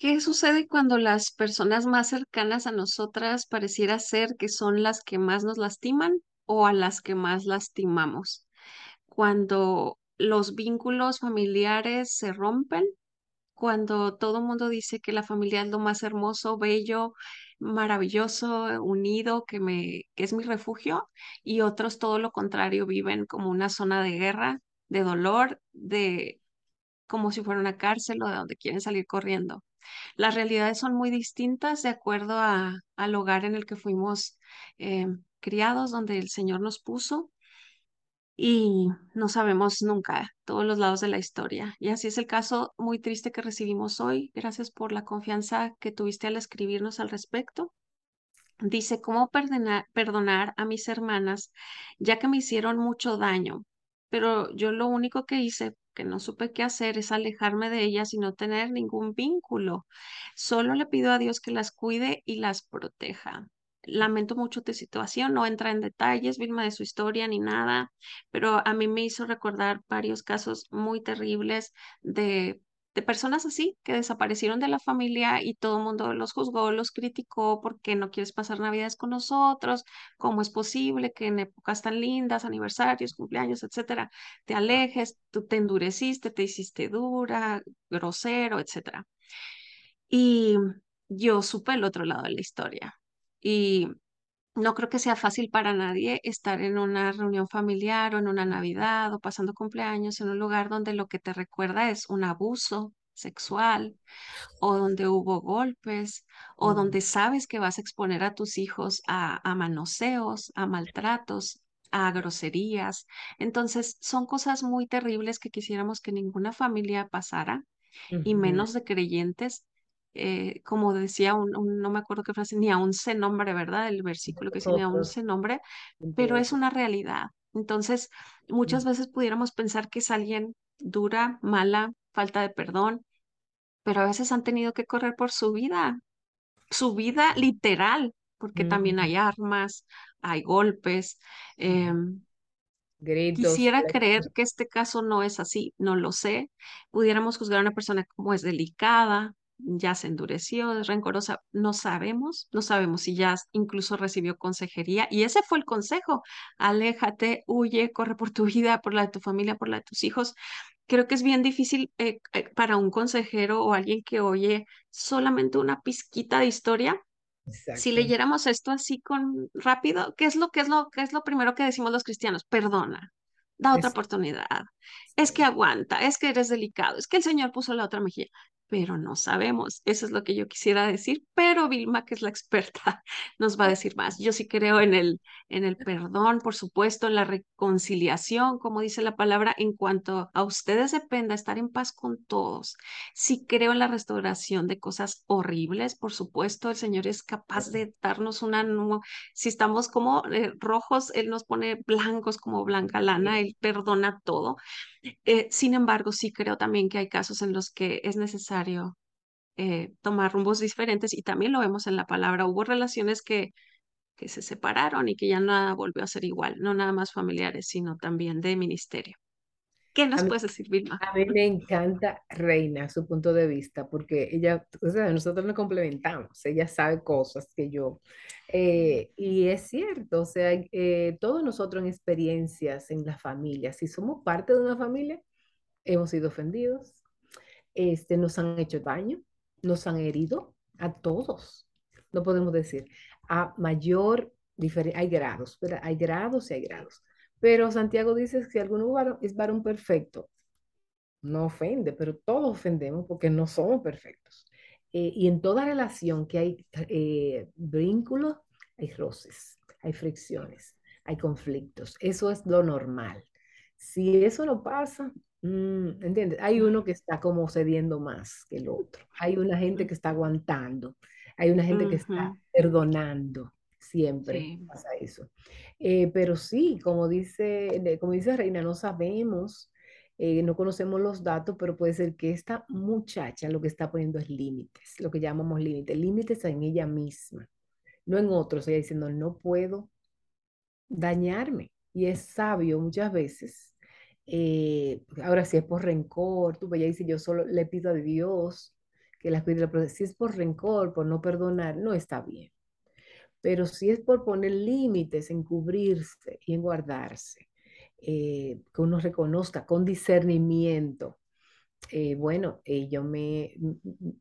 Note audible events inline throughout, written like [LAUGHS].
¿Qué sucede cuando las personas más cercanas a nosotras pareciera ser que son las que más nos lastiman o a las que más lastimamos? Cuando los vínculos familiares se rompen, cuando todo el mundo dice que la familia es lo más hermoso, bello, maravilloso, unido, que es mi refugio, y otros todo lo contrario, viven como una zona de guerra, de dolor, de como si fuera una cárcel o de donde quieren salir corriendo. Las realidades son muy distintas de acuerdo a, al hogar en el que fuimos eh, criados, donde el Señor nos puso y no sabemos nunca todos los lados de la historia. Y así es el caso muy triste que recibimos hoy. Gracias por la confianza que tuviste al escribirnos al respecto. Dice, ¿cómo perdonar, perdonar a mis hermanas ya que me hicieron mucho daño? Pero yo lo único que hice, no supe qué hacer, es alejarme de ellas y no tener ningún vínculo. Solo le pido a Dios que las cuide y las proteja. Lamento mucho tu situación, no entra en detalles, Vilma, de su historia ni nada, pero a mí me hizo recordar varios casos muy terribles de de personas así que desaparecieron de la familia y todo el mundo los juzgó, los criticó porque no quieres pasar navidades con nosotros, cómo es posible que en épocas tan lindas, aniversarios, cumpleaños, etcétera, te alejes, tú te endureciste, te hiciste dura, grosero, etcétera. Y yo supe el otro lado de la historia y no creo que sea fácil para nadie estar en una reunión familiar o en una Navidad o pasando cumpleaños en un lugar donde lo que te recuerda es un abuso sexual o donde hubo golpes o donde sabes que vas a exponer a tus hijos a, a manoseos, a maltratos, a groserías. Entonces, son cosas muy terribles que quisiéramos que ninguna familia pasara y menos de creyentes eh, como decía, un, un- no me acuerdo qué frase, ni aún se nombre, ¿verdad? El versículo que dice, ni aún se nombre, pero es una realidad. Entonces, muchas mm, veces pudiéramos pensar que es alguien dura, mala, falta de perdón, pero a veces han tenido que correr por su vida, su vida literal, porque también mm, hay armas, hay golpes. gritos, Quisiera creer que este caso no es así, no lo sé. Pudiéramos juzgar a una persona como es delicada, ya se endureció, es rencorosa, no sabemos, no sabemos si ya incluso recibió consejería y ese fue el consejo, aléjate, huye, corre por tu vida, por la de tu familia, por la de tus hijos. Creo que es bien difícil eh, eh, para un consejero o alguien que oye solamente una pizquita de historia si leyéramos esto así con rápido, ¿qué es lo que es lo que es lo primero que decimos los cristianos? Perdona, da otra oportunidad. Es que aguanta, es que eres delicado, es que el Señor puso la otra mejilla, pero no sabemos. Eso es lo que yo quisiera decir, pero Vilma, que es la experta, [LAUGHS] nos va a decir más. Yo sí creo en el en el perdón, por supuesto, en la reconciliación, como dice la palabra, en cuanto a ustedes dependa estar en paz con todos Sí creo en la restauración de cosas horribles, por supuesto, el Señor es capaz de darnos una, si estamos como eh, rojos, Él nos pone blancos como blanca lana, Él perdona todo. Eh, sin embargo, sí creo también que hay casos en los que es necesario eh, tomar rumbos diferentes y también lo vemos en la palabra. Hubo relaciones que, que se separaron y que ya nada volvió a ser igual, no nada más familiares, sino también de ministerio. ¿Qué nos mí, puedes decir, Vilma? a mí me encanta Reina, su punto de vista, porque ella, o sea, nosotros nos complementamos, ella sabe cosas que yo. Eh, y es cierto, o sea, eh, todos nosotros en experiencias en la familia, si somos parte de una familia, hemos sido ofendidos, este, nos han hecho daño, nos han herido a todos. No podemos decir, a mayor hay grados, ¿verdad? Hay grados y hay grados. Pero Santiago dice que si alguno es varón perfecto, no ofende, pero todos ofendemos porque no somos perfectos. Eh, y en toda relación que hay eh, vínculos, hay roces, hay fricciones, hay conflictos. Eso es lo normal. Si eso no pasa, mm, ¿entiendes? Hay uno que está como cediendo más que el otro. Hay una gente que está aguantando. Hay una gente que está perdonando. Siempre Sí. pasa eso. Eh, pero sí, como dice, como dice Reina, no sabemos eh, no conocemos los datos, pero puede ser que esta muchacha lo que está poniendo es límites, lo que llamamos límites, límites en ella misma, no en otros. Ella diciendo, no puedo dañarme. Y es sabio muchas veces. Eh, ahora, si es por rencor, tú ella dice, yo solo le pido a Dios que las cuide. Pero si es por rencor, por no perdonar, no está bien. Pero si es por poner límites, en cubrirse y en guardarse, eh, que uno reconozca con discernimiento, eh, bueno, ellos me,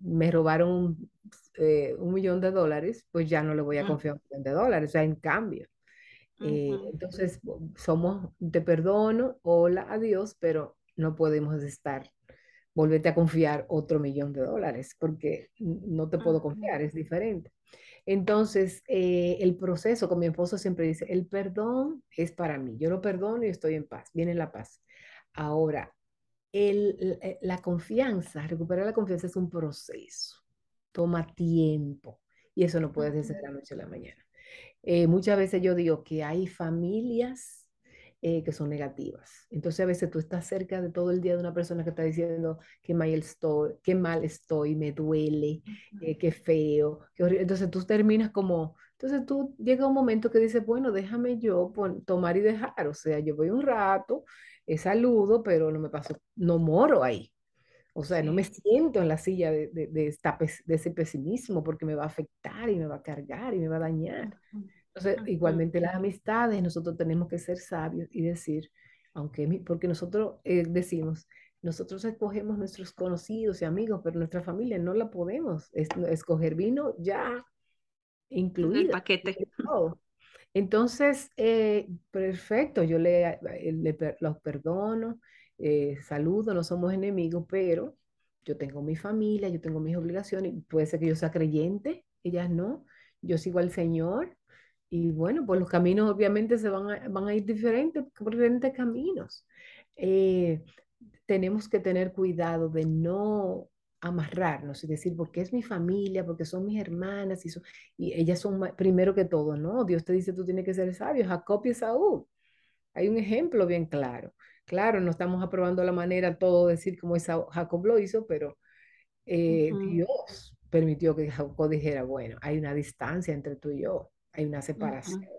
me robaron eh, un millón de dólares, pues ya no le voy a mm, confiar un millón de dólares, o sea, en cambio. Eh, entonces, somos, te perdono, hola, adiós, pero no podemos estar, volverte a confiar otro millón de dólares, porque no te puedo confiar, es diferente. Entonces, eh, el proceso, como mi esposo siempre dice, el perdón es para mí. Yo lo perdono y estoy en paz, viene la paz. Ahora, el, eh, la confianza, recuperar la confianza es un proceso, toma tiempo y eso no puede ser de la noche a la mañana. Eh, muchas veces yo digo que hay familias eh, que son negativas. Entonces a veces tú estás cerca de todo el día de una persona que está diciendo qué mal estoy, qué mal estoy, me duele, eh, qué feo, qué horrible. Entonces tú terminas como, entonces tú llega un momento que dices, bueno, déjame yo tomar y dejar. O sea, yo voy un rato, eh, saludo, pero no me paso, no moro ahí. O sea, no me siento en la silla de, de, de esta de ese pesimismo porque me va a afectar y me va a cargar y me va a dañar. Entonces, igualmente las amistades, nosotros tenemos que ser sabios y decir, aunque mi- porque nosotros eh, decimos, nosotros escogemos nuestros conocidos y amigos, pero nuestra familia no la podemos es- escoger, vino ya En el paquete. todo. Entonces, eh, perfecto, yo le, eh, le per- los perdono, eh, saludo, no somos enemigos, pero yo tengo mi familia, yo tengo mis obligaciones, puede ser que yo sea creyente, ellas no, yo sigo al Señor, y bueno, pues los caminos obviamente se van a, ir diferentes, diferentes caminos. Eh, tenemos que tener cuidado de no amarrarnos y decir, porque es mi familia, porque son mis hermanas y, son, y ellas son primero que todo, ¿no? Dios te dice, tú tienes que ser sabio, Jacob y Esaú. Hay un ejemplo bien claro. Claro, no estamos aprobando la manera todo decir como Esaú- Jacob lo hizo, pero eh, Dios permitió que Jacob dijera, bueno, hay una distancia entre tú y yo, hay una separación.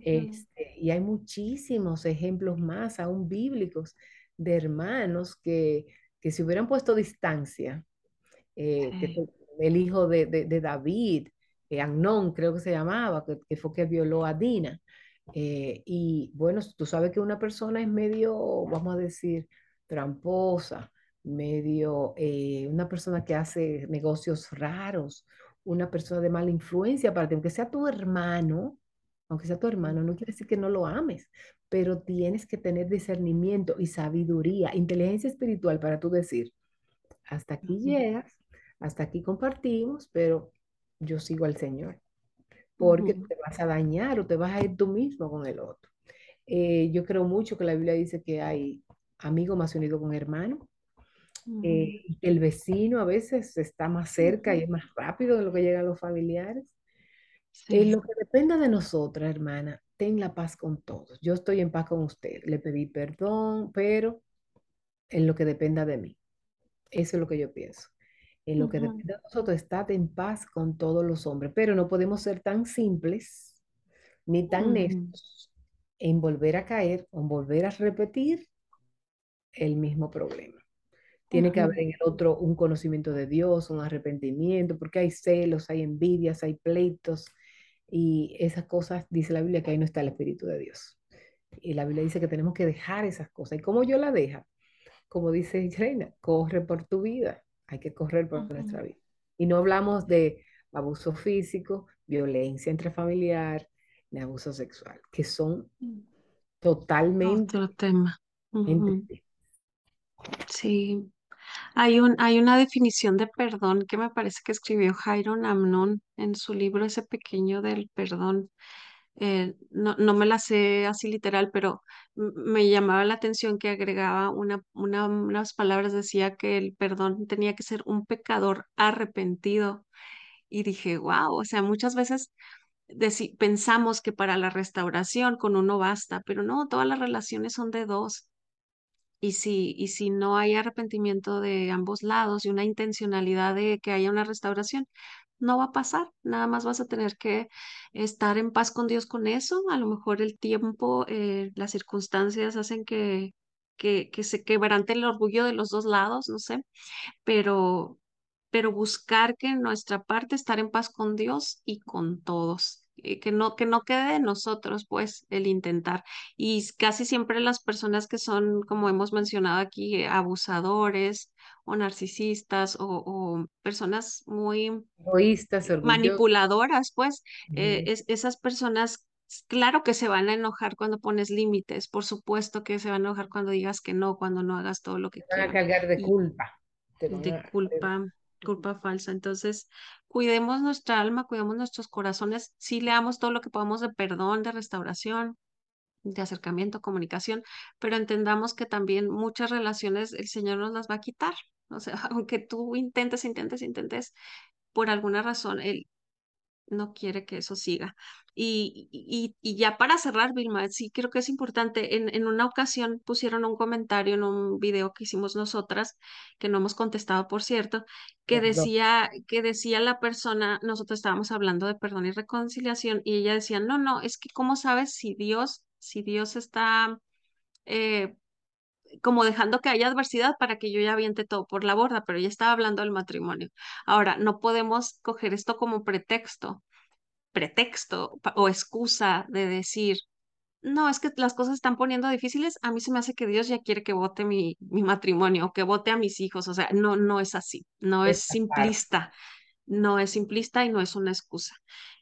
Este, y hay muchísimos ejemplos más, aún bíblicos, de hermanos que, que se hubieran puesto distancia, eh, que el hijo de, de, de David, eh, Amnón creo que se llamaba, que, que fue que violó a Dina. Eh, y bueno, tú sabes que una persona es medio, vamos a decir, tramposa, medio, eh, una persona que hace negocios raros, una persona de mala influencia para ti, aunque sea tu hermano, aunque sea tu hermano, no quiere decir que no lo ames, pero tienes que tener discernimiento y sabiduría, inteligencia espiritual para tú decir, hasta aquí llegas, hasta aquí compartimos, pero yo sigo al Señor, porque te vas a dañar o te vas a ir tú mismo con el otro. Eh, yo creo mucho que la Biblia dice que hay amigo más unido con hermano, eh, que el vecino a veces está más cerca y es más rápido de lo que llegan los familiares. En Sí. lo que dependa de nosotras, hermana, ten la paz con todos. Yo estoy en paz con usted. Le pedí perdón, pero en lo que dependa de mí. Eso es lo que yo pienso. En lo que Ujú, dependa de nosotros, estar en paz con todos los hombres. Pero no podemos ser tan simples ni tan necios en volver a caer o en volver a repetir el mismo problema. Tiene que haber en el otro un conocimiento de Dios, un arrepentimiento, porque hay celos, hay envidias, hay pleitos y esas cosas, dice la Biblia, que ahí no está el Espíritu de Dios. Y la Biblia dice que tenemos que dejar esas cosas. ¿Y cómo yo la deja? Como dice Reina, corre por tu vida. Hay que correr por nuestra vida. Y no hablamos de abuso físico, violencia intrafamiliar, ni abuso sexual, que son totalmente Otro tema. Sí. Hay un, hay una definición de perdón que me parece que escribió Jairo Amnon en su libro ese pequeño del perdón. Eh, no, no me la sé así literal, pero me llamaba la atención que agregaba una, una- unas palabras, decía que el perdón tenía que ser un pecador arrepentido. Y dije, wow, o sea, muchas veces pensamos que para la restauración con uno basta, pero no, todas las relaciones son de dos. Y si, y si no hay arrepentimiento de ambos lados y una intencionalidad de que haya una restauración, no va a pasar. Nada más vas a tener que estar en paz con Dios con eso. A lo mejor el tiempo, eh, las circunstancias hacen que, que, que se quebrante el orgullo de los dos lados, no sé, pero pero buscar que en nuestra parte estar en paz con Dios y con todos. Eh, Que no, que no quede de nosotros, pues, el intentar. Y casi siempre las personas que son, como hemos mencionado aquí, eh, abusadores o narcisistas o, o personas muy Egoístas, orgullosos. manipuladoras, pues eh, es- esas personas, claro que se van a enojar cuando pones límites, por supuesto que se van a enojar cuando digas que no, cuando no hagas todo lo que Te van a quieran cargar de culpa. De culpa, culpa falsa. Entonces, cuidemos nuestra alma, cuidemos nuestros corazones, sí leamos todo lo que podamos de perdón, de restauración de acercamiento, comunicación, pero entendamos que también muchas relaciones el Señor nos las va a quitar. O sea, [LAUGHS] aunque tú intentes, intentes, intentes, por alguna razón, Él no quiere que eso siga. Y, y, y ya para cerrar, Vilma, sí creo que es importante. En, en una ocasión pusieron un comentario en un video que hicimos nosotras, que no hemos contestado, por cierto, que decía, que decía la persona, nosotros estábamos hablando de perdón y reconciliación, y ella decía, no, no, es que cómo sabes si Dios, si Dios está eh, como dejando que haya adversidad para que yo ya aviente todo por la borda, pero ella estaba hablando del matrimonio. Ahora, no podemos coger esto como pretexto pretexto o excusa de decir, no, es que las cosas están poniendo difíciles, a mí se me hace que Dios ya quiere que vote mi, mi matrimonio o que vote a mis hijos, o sea, no, no es así, no es simplista, no es simplista y no es una excusa.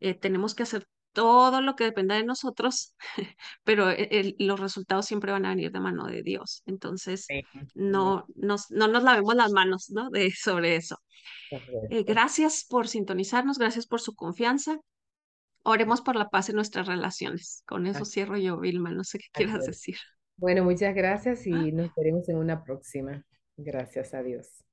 Eh, tenemos que hacer todo lo que dependa de nosotros, [LAUGHS] pero e- el- los resultados siempre van a venir de mano de Dios. Entonces, Sí, no nos, no nos lavemos las manos, ¿no? De, sobre eso. Eh, correcto. gracias por sintonizarnos, gracias por su confianza. Oremos por la paz en nuestras relaciones. Con eso Así cierro yo, Vilma. No sé qué quieras decir. Bueno, muchas gracias Ah, y nos veremos en una próxima. Gracias a Dios.